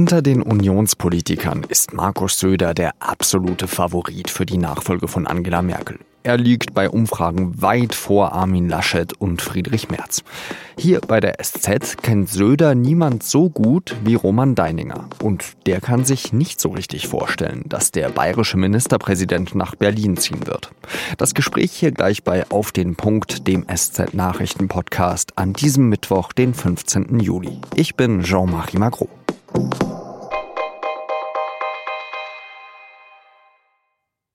Unter den Unionspolitikern ist Markus Söder der absolute Favorit für die Nachfolge von Angela Merkel. Er liegt bei Umfragen weit vor Armin Laschet und Friedrich Merz. Hier bei der SZ kennt Söder niemand so gut wie Roman Deininger. Und der kann sich nicht so richtig vorstellen, dass der bayerische Ministerpräsident nach Berlin ziehen wird. Das Gespräch hier gleich bei Auf den Punkt, dem SZ Nachrichten Podcast an diesem Mittwoch, den 15. Juli. Ich bin Jean-Marie Magro.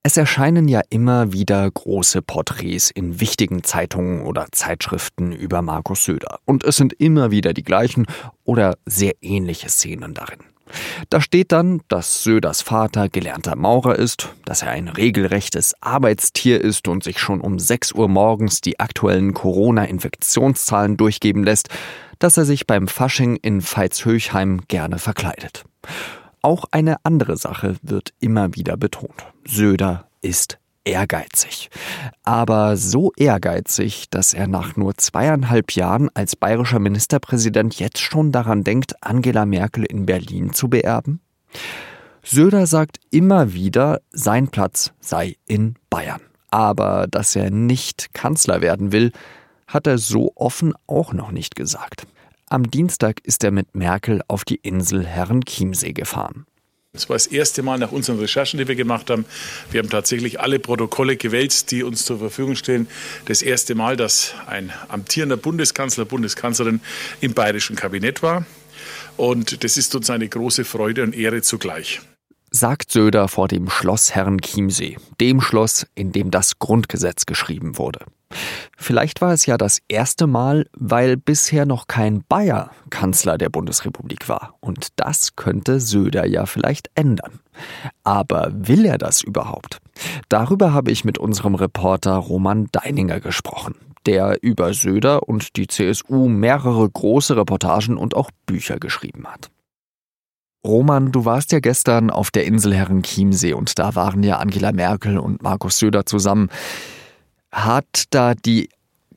Es erscheinen ja immer wieder große Porträts in wichtigen Zeitungen oder Zeitschriften über Markus Söder. Und es sind immer wieder die gleichen oder sehr ähnliche Szenen darin. Da steht dann, dass Söders Vater gelernter Maurer ist, dass er ein regelrechtes Arbeitstier ist und sich schon um 6 Uhr morgens die aktuellen Corona-Infektionszahlen durchgeben lässt, dass er sich beim Fasching in Veitshöchheim gerne verkleidet. Auch eine andere Sache wird immer wieder betont. Söder ist ehrgeizig. Aber so ehrgeizig, dass er nach nur zweieinhalb Jahren als bayerischer Ministerpräsident jetzt schon daran denkt, Angela Merkel in Berlin zu beerben? Söder sagt immer wieder, sein Platz sei in Bayern. Aber dass er nicht Kanzler werden will, hat er so offen auch noch nicht gesagt. Am Dienstag ist er mit Merkel auf die Insel Herrenchiemsee gefahren. Es war das erste Mal nach unseren Recherchen, die wir gemacht haben. Wir haben tatsächlich alle Protokolle gewälzt, die uns zur Verfügung stehen. Das erste Mal, dass ein amtierender Bundeskanzler, Bundeskanzlerin im bayerischen Kabinett war. Und das ist uns eine große Freude und Ehre zugleich sagt Söder vor dem Schloss Herrenchiemsee, dem Schloss, in dem das Grundgesetz geschrieben wurde. Vielleicht war es ja das erste Mal, weil bisher noch kein Bayer Kanzler der Bundesrepublik war. Und das könnte Söder ja vielleicht ändern. Aber will er das überhaupt? Darüber habe ich mit unserem Reporter Roman Deininger gesprochen, der über Söder und die CSU mehrere große Reportagen und auch Bücher geschrieben hat. Roman, du warst ja gestern auf der Insel Herrenchiemsee und da waren ja Angela Merkel und Markus Söder zusammen. Hat da die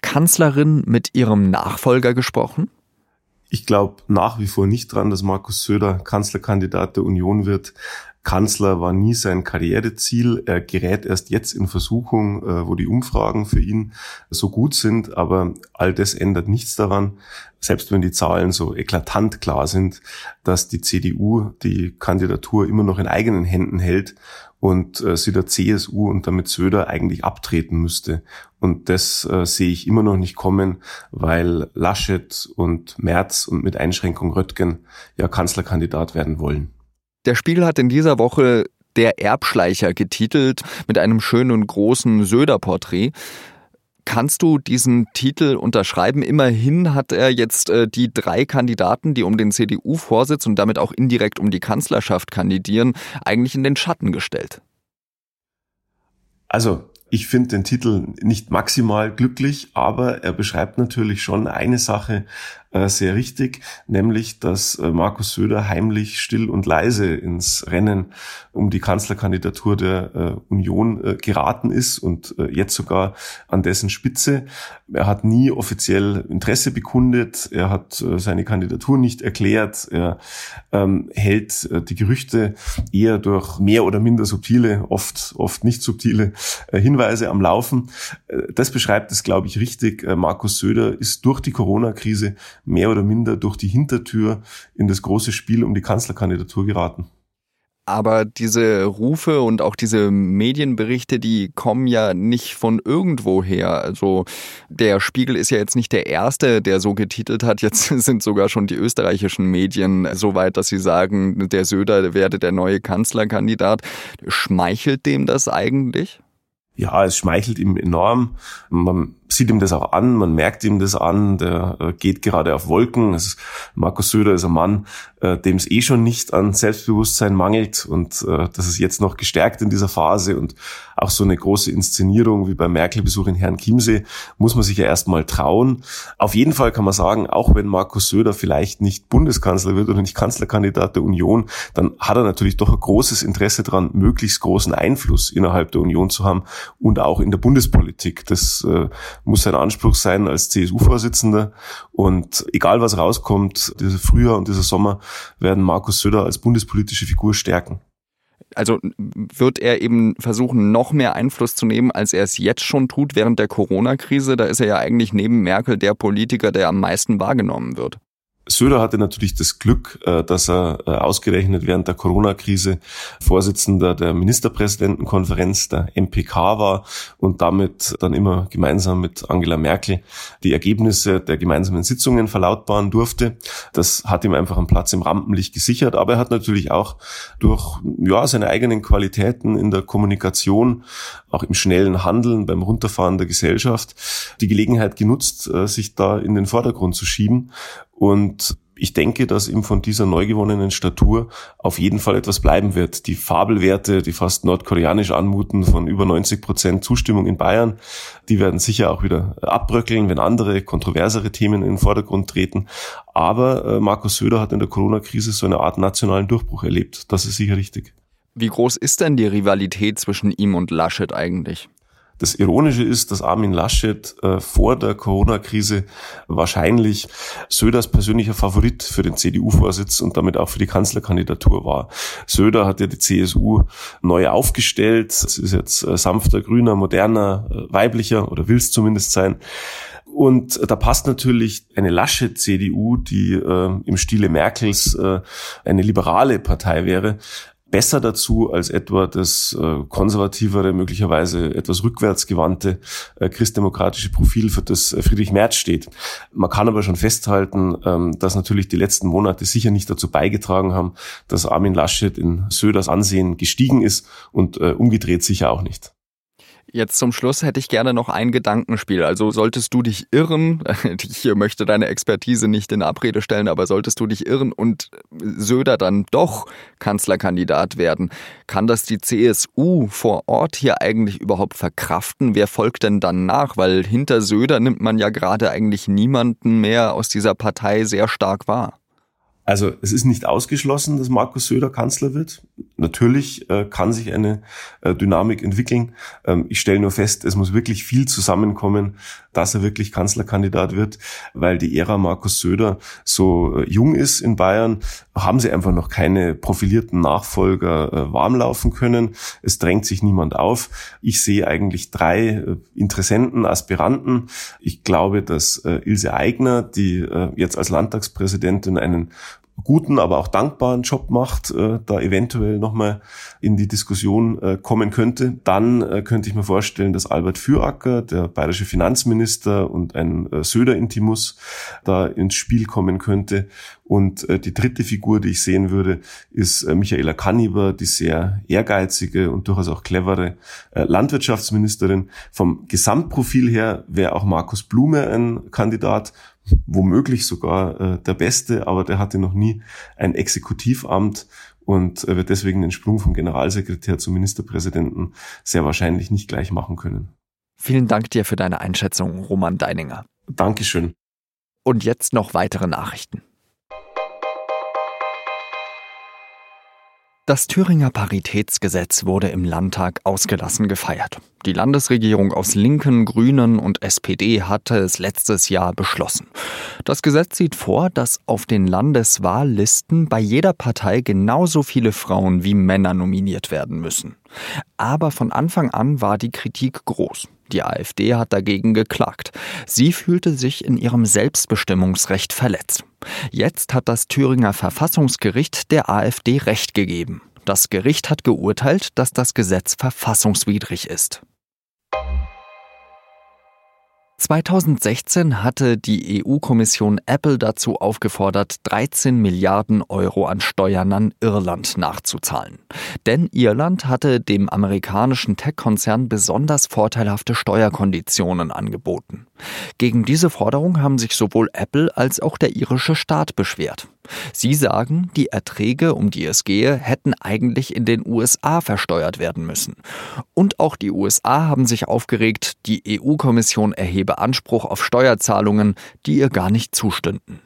Kanzlerin mit ihrem Nachfolger gesprochen? Ich glaube nach wie vor nicht dran, dass Markus Söder Kanzlerkandidat der Union wird. Kanzler war nie sein Karriereziel. Er gerät erst jetzt in Versuchung, äh, wo die Umfragen für ihn so gut sind. Aber all das ändert nichts daran, selbst wenn die Zahlen so eklatant klar sind, dass die CDU die Kandidatur immer noch in eigenen Händen hält und äh, sie der CSU und damit Söder eigentlich abtreten müsste. Und das äh, sehe ich immer noch nicht kommen, weil Laschet und Merz und mit Einschränkung Röttgen ja Kanzlerkandidat werden wollen. Der Spiegel hat in dieser Woche der Erbschleicher getitelt mit einem schönen großen Söder-Porträt. Kannst du diesen Titel unterschreiben? Immerhin hat er jetzt äh, die drei Kandidaten, die um den CDU-Vorsitz und damit auch indirekt um die Kanzlerschaft kandidieren, eigentlich in den Schatten gestellt. Also ich finde den Titel nicht maximal glücklich, aber er beschreibt natürlich schon eine Sache äh, sehr richtig, nämlich, dass äh, Markus Söder heimlich, still und leise ins Rennen um die Kanzlerkandidatur der äh, Union geraten ist und jetzt sogar an dessen Spitze. Er hat nie offiziell Interesse bekundet, er hat seine Kandidatur nicht erklärt, er ähm, hält die Gerüchte eher durch mehr oder minder subtile, oft, oft nicht subtile Hinweise am Laufen. das beschreibt es, glaube ich, richtig. Markus Söder ist durch die Corona-Krise mehr oder minder durch die Hintertür in das große Spiel um die Kanzlerkandidatur geraten. Aber diese Rufe und auch diese Medienberichte, die kommen ja nicht von irgendwo her. Also der Spiegel ist ja jetzt nicht der erste, der so getitelt hat. Jetzt sind sogar schon die österreichischen Medien so weit, dass sie sagen, der Söder werde der neue Kanzlerkandidat. Schmeichelt dem das eigentlich? Ja, es schmeichelt ihm enorm. Man sieht ihm das auch an, man merkt ihm das an, der äh, geht gerade auf Wolken. Ist, Markus Söder ist ein Mann, äh, dem es eh schon nicht an Selbstbewusstsein mangelt und äh, das ist jetzt noch gestärkt in dieser Phase und auch so eine große Inszenierung wie beim Merkel-Besuch in Herrn Chiemsee muss man sich ja erstmal trauen. Auf jeden Fall kann man sagen, auch wenn Markus Söder vielleicht nicht Bundeskanzler wird oder nicht Kanzlerkandidat der Union, dann hat er natürlich doch ein großes Interesse daran, möglichst großen Einfluss innerhalb der Union zu haben und auch in der Bundespolitik. Das muss sein Anspruch sein als CSU-Vorsitzender. Und egal was rauskommt, dieser Frühjahr und dieser Sommer werden Markus Söder als bundespolitische Figur stärken also wird er eben versuchen, noch mehr Einfluss zu nehmen, als er es jetzt schon tut während der Corona-Krise. Da ist er ja eigentlich neben Merkel der Politiker, der am meisten wahrgenommen wird. Söder hatte natürlich das Glück, äh, dass er äh, ausgerechnet während der Corona-Krise Vorsitzender der Ministerpräsidentenkonferenz, der MPK war und damit dann immer gemeinsam mit Angela Merkel die Ergebnisse der gemeinsamen Sitzungen verlautbaren durfte. Das hat ihm einfach einen Platz im Rampenlicht gesichert, aber er hat natürlich auch durch ja, seine eigenen Qualitäten in der Kommunikation, auch im schnellen Handeln, beim Runterfahren der Gesellschaft, die Gelegenheit genutzt, äh, sich da in den Vordergrund zu schieben und ich denke, dass ihm von dieser neu gewonnenen Statur auf jeden Fall etwas bleiben wird. Die Fabelwerte, die fast nordkoreanisch anmuten, von über 90 Prozent Zustimmung in Bayern, die werden sicher auch wieder abbröckeln, wenn andere kontroversere Themen in den Vordergrund treten. Aber äh, Markus Söder hat in der Corona-Krise so eine Art nationalen Durchbruch erlebt. Das ist sicher richtig. Wie groß ist denn die Rivalität zwischen ihm und Laschet eigentlich? Das Ironische ist, dass Armin Laschet äh, vor der Corona-Krise wahrscheinlich Söders persönlicher Favorit für den CDU-Vorsitz und damit auch für die Kanzlerkandidatur war. Söder hat ja die CSU neu aufgestellt. Es ist jetzt äh, sanfter, grüner, moderner, äh, weiblicher oder will es zumindest sein. Und da passt natürlich eine lasche CDU, die äh, im Stile Merkels äh, eine liberale Partei wäre, besser dazu als etwa das äh, konservativere, möglicherweise etwas rückwärtsgewandte äh, christdemokratische Profil, für das äh, Friedrich Merz steht. Man kann aber schon festhalten, ähm, dass natürlich die letzten Monate sicher nicht dazu beigetragen haben, dass Armin Laschet in Söders Ansehen gestiegen ist und äh, umgedreht sicher auch nicht. Jetzt zum Schluss hätte ich gerne noch ein Gedankenspiel. Also solltest du dich irren, ich möchte deine Expertise nicht in Abrede stellen, aber solltest du dich irren und Söder dann doch Kanzlerkandidat werden, kann das die CSU vor Ort hier eigentlich überhaupt verkraften? Wer folgt denn dann nach? Weil hinter Söder nimmt man ja gerade eigentlich niemanden mehr aus dieser Partei sehr stark wahr. Also es ist nicht ausgeschlossen, dass Markus Söder Kanzler wird. Natürlich äh, kann sich eine äh, Dynamik entwickeln. Ähm, ich stelle nur fest, es muss wirklich viel zusammenkommen, dass er wirklich Kanzlerkandidat wird, weil die Ära Markus Söder so äh, jung ist in Bayern, haben sie einfach noch keine profilierten Nachfolger äh, warmlaufen können. Es drängt sich niemand auf. Ich sehe eigentlich drei äh, Interessenten, Aspiranten. Ich glaube, dass äh, Ilse Aigner, die jetzt als Landtagspräsidentin einen guten, aber auch dankbaren Job macht, äh, da eventuell nochmal in die Diskussion äh, kommen könnte. Dann äh, könnte ich mir vorstellen, dass Albert Füracker, der bayerische Finanzminister und ein äh, Söder-Intimus da ins Spiel kommen könnte. Und äh, die dritte Figur, die ich sehen würde, ist äh, Michaela Kanniber, die sehr ehrgeizige und durchaus auch clevere äh, Landwirtschaftsministerin. Vom Gesamtprofil her wäre auch Markus Blume ein Kandidat, womöglich sogar äh, der Beste, aber der hatte noch nie ein Exekutivamt und wird deswegen den Sprung vom Generalsekretär zum Ministerpräsidenten sehr wahrscheinlich nicht gleich machen können. Vielen Dank dir für deine Einschätzung, Roman Deininger. Dankeschön. Und jetzt noch weitere Nachrichten. Das Thüringer Paritätsgesetz wurde im Landtag ausgelassen gefeiert. Die Landesregierung aus Linken, Grünen und SPD hatte es letztes Jahr beschlossen. Das Gesetz sieht vor, dass auf den Landeswahllisten bei jeder Partei genauso viele Frauen wie Männer nominiert werden müssen. Aber von Anfang an war die Kritik groß. Die AfD hat dagegen geklagt. Sie fühlte sich in ihrem Selbstbestimmungsrecht verletzt. Jetzt hat das Thüringer Verfassungsgericht der AfD Recht gegeben. Das Gericht hat geurteilt, dass das Gesetz verfassungswidrig ist. 2016 hatte die EU-Kommission Apple dazu aufgefordert, 13 Milliarden Euro an Steuern an Irland nachzuzahlen. Denn Irland hatte dem amerikanischen Tech-Konzern besonders vorteilhafte Steuerkonditionen angeboten. Gegen diese Forderung haben sich sowohl Apple als auch der irische Staat beschwert. Sie sagen, die Erträge, um die es gehe, hätten eigentlich in den USA versteuert werden müssen. Und auch die USA haben sich aufgeregt, die EU-Kommission erhebe Anspruch auf Steuerzahlungen, die ihr gar nicht zustünden.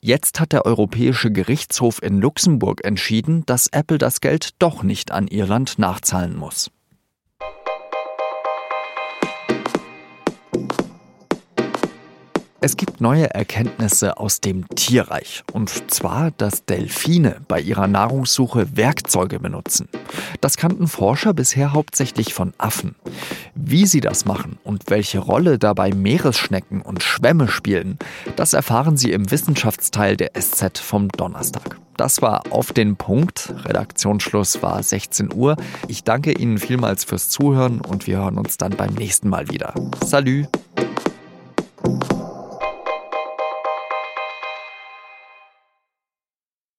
Jetzt hat der Europäische Gerichtshof in Luxemburg entschieden, dass Apple das Geld doch nicht an Irland nachzahlen muss. Es gibt neue Erkenntnisse aus dem Tierreich. Und zwar, dass Delfine bei ihrer Nahrungssuche Werkzeuge benutzen. Das kannten Forscher bisher hauptsächlich von Affen. Wie sie das machen und welche Rolle dabei Meeresschnecken und Schwämme spielen, das erfahren Sie im Wissenschaftsteil der SZ vom Donnerstag. Das war auf den Punkt. Redaktionsschluss war 16 Uhr. Ich danke Ihnen vielmals fürs Zuhören und wir hören uns dann beim nächsten Mal wieder. Salü!